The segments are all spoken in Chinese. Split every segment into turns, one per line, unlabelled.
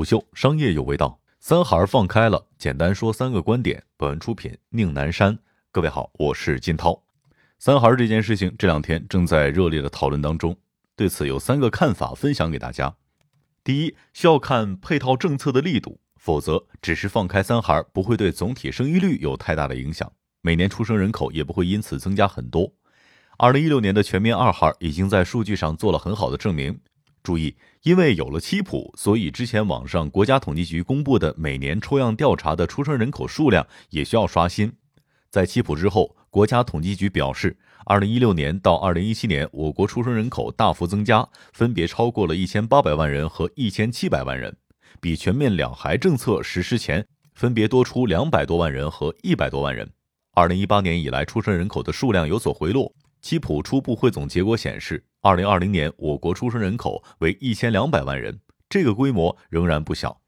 虎嗅，商业有味道。三孩放开了，简单说三个观点。本文出品宁南山。各位好，我是金涛。三孩这件事情这两天正在热烈的讨论当中，对此有三个看法分享给大家。第一，需要看配套政策的力度，否则只是放开三孩不会对总体生育率有太大的影响，每年出生人口也不会因此增加很多。二零一六年的全面二孩已经在数据上做了很好的证明。注意，因为有了七普，所以之前网上国家统计局公布的每年抽样调查的出生人口数量也需要刷新。在七普之后，国家统计局表示，二零一六年到二零一七年，我国出生人口大幅增加，分别超过了一千八百万人和一千七百万人，比全面两孩政策实施前分别多出两百多万人和一百多万人。二零一八年以来，出生人口的数量有所回落。七普初步汇总结果显示，二零二零年我国出生人口为一千两百万人，这个规模仍然不小。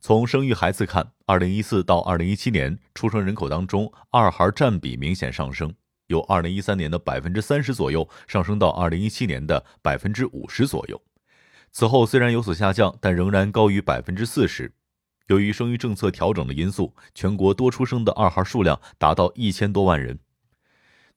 从生育孩子看，二零一四到二零一七年出生人口当中，二孩占比明显上升，由二零一三年的百分之三十左右上升到二零一七年的百分之五十左右。此后虽然有所下降，但仍然高于百分之四十。由于生育政策调整的因素，全国多出生的二孩数量达到一千多万人。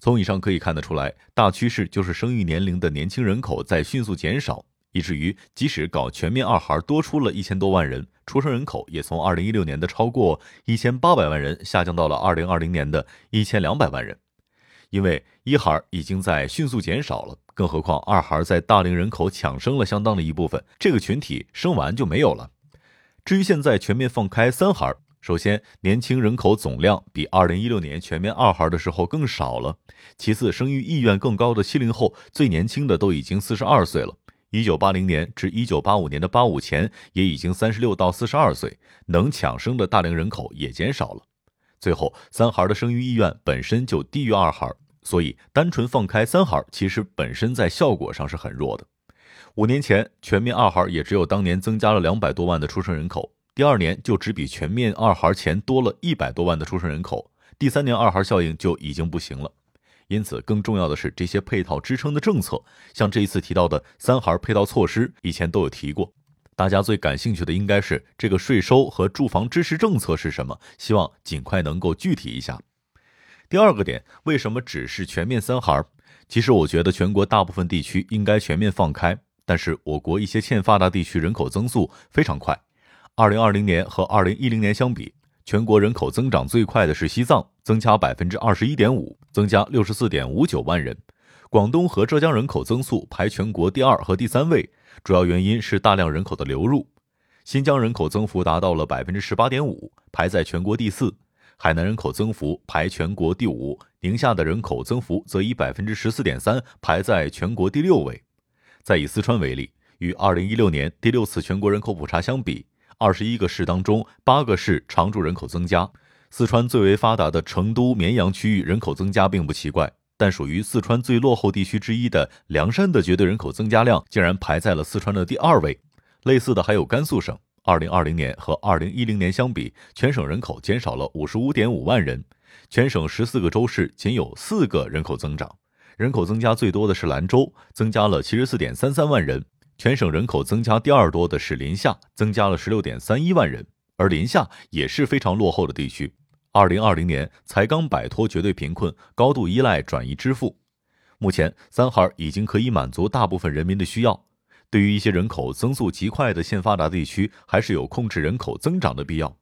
从以上可以看得出来，大趋势就是生育年龄的年轻人口在迅速减少，以至于即使搞全面二孩多出了一千多万人，出生人口也从二零一六年的超过一千八百万人下降到了二零二零年的一千两百万人。因为一孩已经在迅速减少了，更何况二孩在大龄人口抢生了相当的一部分，这个群体生完就没有了。至于现在全面放开三孩。首先，年轻人口总量比二零一六年全面二孩的时候更少了。其次，生育意愿更高的七零后，最年轻的都已经四十二岁了。一九八零年至一九八五年的八五前，也已经三十六到四十二岁，能抢生的大龄人口也减少了。最后，三孩的生育意愿本身就低于二孩，所以单纯放开三孩，其实本身在效果上是很弱的。五年前，全面二孩也只有当年增加了两百多万的出生人口。第二年就只比全面二孩前多了一百多万的出生人口，第三年二孩效应就已经不行了。因此，更重要的是这些配套支撑的政策，像这一次提到的三孩配套措施，以前都有提过。大家最感兴趣的应该是这个税收和住房支持政策是什么，希望尽快能够具体一下。第二个点，为什么只是全面三孩？其实我觉得全国大部分地区应该全面放开，但是我国一些欠发达地区人口增速非常快。二零二零年和二零一零年相比，全国人口增长最快的是西藏，增加百分之二十一点五，增加六十四点五九万人。广东和浙江人口增速排全国第二和第三位，主要原因是大量人口的流入。新疆人口增幅达到了百分之十八点五，排在全国第四。海南人口增幅排全国第五，宁夏的人口增幅则以百分之十四点三排在全国第六位。再以四川为例，与二零一六年第六次全国人口普查相比。二十一个市当中，八个市常住人口增加。四川最为发达的成都、绵阳区域人口增加并不奇怪，但属于四川最落后地区之一的凉山的绝对人口增加量竟然排在了四川的第二位。类似的还有甘肃省，二零二零年和二零一零年相比，全省人口减少了五十五点五万人，全省十四个州市仅有四个人口增长。人口增加最多的是兰州，增加了七十四点三三万人。全省人口增加第二多的是临夏，增加了十六点三一万人，而临夏也是非常落后的地区，二零二零年才刚摆脱绝对贫困，高度依赖转移支付。目前三孩已经可以满足大部分人民的需要，对于一些人口增速极快的欠发达地区，还是有控制人口增长的必要。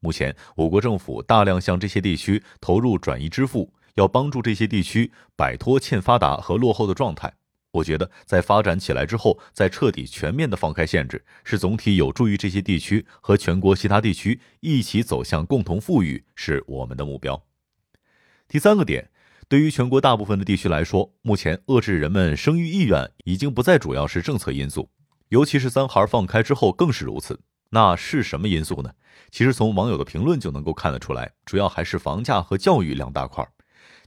目前我国政府大量向这些地区投入转移支付，要帮助这些地区摆脱欠发达和落后的状态。我觉得在发展起来之后，再彻底全面的放开限制，是总体有助于这些地区和全国其他地区一起走向共同富裕，是我们的目标。第三个点，对于全国大部分的地区来说，目前遏制人们生育意愿已经不再主要是政策因素，尤其是三孩放开之后更是如此。那是什么因素呢？其实从网友的评论就能够看得出来，主要还是房价和教育两大块，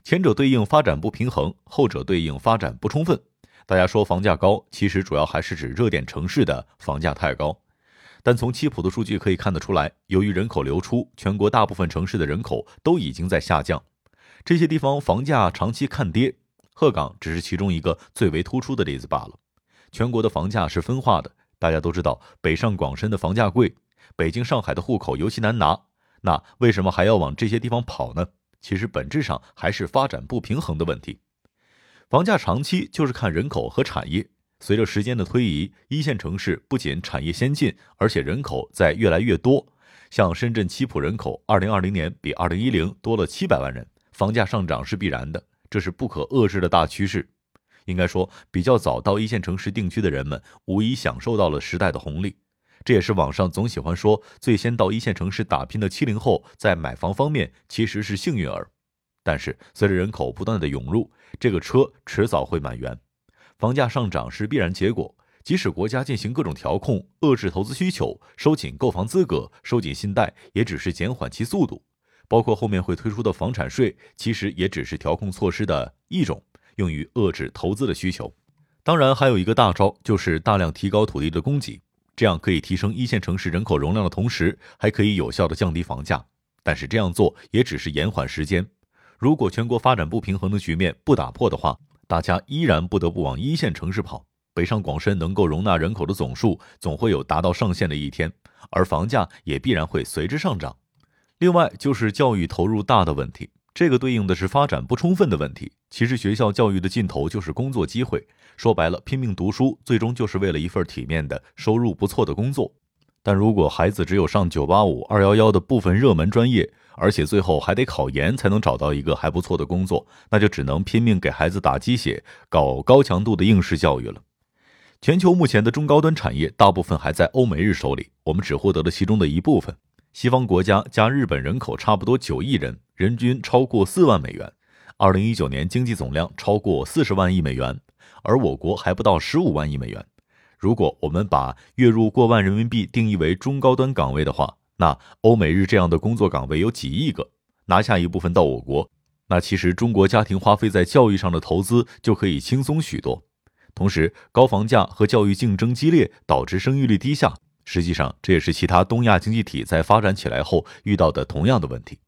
前者对应发展不平衡，后者对应发展不充分。大家说房价高，其实主要还是指热点城市的房价太高。但从七普的数据可以看得出来，由于人口流出，全国大部分城市的人口都已经在下降，这些地方房价长期看跌。鹤岗只是其中一个最为突出的例子罢了。全国的房价是分化的，大家都知道，北上广深的房价贵，北京、上海的户口尤其难拿，那为什么还要往这些地方跑呢？其实本质上还是发展不平衡的问题。房价长期就是看人口和产业。随着时间的推移，一线城市不仅产业先进，而且人口在越来越多。像深圳七普人口，二零二零年比二零一零多了七百万人，房价上涨是必然的，这是不可遏制的大趋势。应该说，比较早到一线城市定居的人们，无疑享受到了时代的红利。这也是网上总喜欢说，最先到一线城市打拼的七零后，在买房方面其实是幸运儿。但是，随着人口不断的涌入，这个车迟早会满员。房价上涨是必然结果，即使国家进行各种调控，遏制投资需求，收紧购房资格，收紧信贷，也只是减缓其速度。包括后面会推出的房产税，其实也只是调控措施的一种，用于遏制投资的需求。当然，还有一个大招，就是大量提高土地的供给，这样可以提升一线城市人口容量的同时，还可以有效的降低房价。但是这样做也只是延缓时间。如果全国发展不平衡的局面不打破的话，大家依然不得不往一线城市跑，北上广深能够容纳人口的总数总会有达到上限的一天，而房价也必然会随之上涨。另外就是教育投入大的问题，这个对应的是发展不充分的问题。其实学校教育的尽头就是工作机会，说白了，拼命读书最终就是为了一份体面的收入不错的工作。但如果孩子只有上九八五、二幺幺的部分热门专业，而且最后还得考研才能找到一个还不错的工作，那就只能拼命给孩子打鸡血，搞高强度的应试教育了。全球目前的中高端产业大部分还在欧美日手里，我们只获得了其中的一部分。西方国家加日本人口差不多九亿人，人均超过四万美元，二零一九年经济总量超过四十万亿美元，而我国还不到十五万亿美元。如果我们把月入过万人民币定义为中高端岗位的话，那欧美日这样的工作岗位有几亿个，拿下一部分到我国，那其实中国家庭花费在教育上的投资就可以轻松许多。同时，高房价和教育竞争激烈导致生育率低下，实际上这也是其他东亚经济体在发展起来后遇到的同样的问题。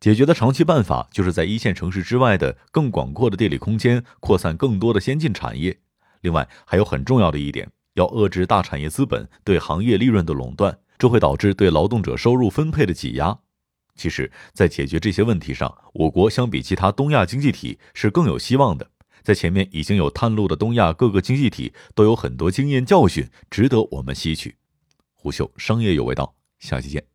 解决的长期办法就是在一线城市之外的更广阔的地理空间扩散更多的先进产业。另外，还有很重要的一点，要遏制大产业资本对行业利润的垄断。这会导致对劳动者收入分配的挤压。其实，在解决这些问题上，我国相比其他东亚经济体是更有希望的。在前面已经有探路的东亚各个经济体都有很多经验教训，值得我们吸取。胡秀商业有味道，下期见。